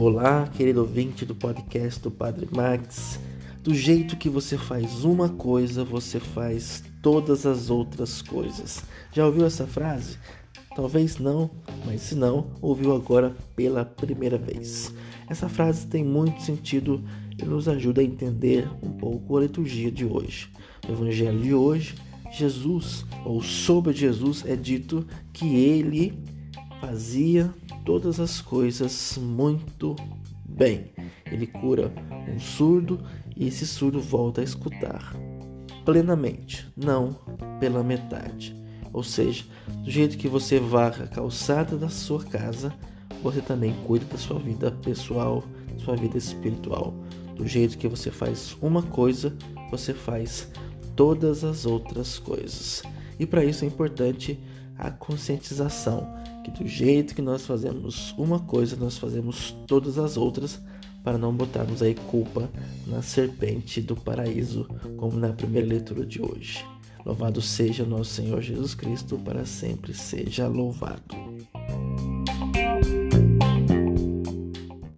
Olá, querido ouvinte do podcast do Padre Max. Do jeito que você faz uma coisa, você faz todas as outras coisas. Já ouviu essa frase? Talvez não, mas se não, ouviu agora pela primeira vez. Essa frase tem muito sentido e nos ajuda a entender um pouco a liturgia de hoje. No Evangelho de hoje, Jesus, ou sobre Jesus, é dito que ele fazia todas as coisas muito bem. Ele cura um surdo e esse surdo volta a escutar plenamente, não pela metade. Ou seja, do jeito que você varra a calçada da sua casa, você também cuida da sua vida pessoal, da sua vida espiritual. Do jeito que você faz uma coisa, você faz todas as outras coisas. E para isso é importante a conscientização que do jeito que nós fazemos uma coisa, nós fazemos todas as outras para não botarmos aí culpa na serpente do paraíso, como na primeira leitura de hoje. Louvado seja nosso Senhor Jesus Cristo, para sempre seja louvado.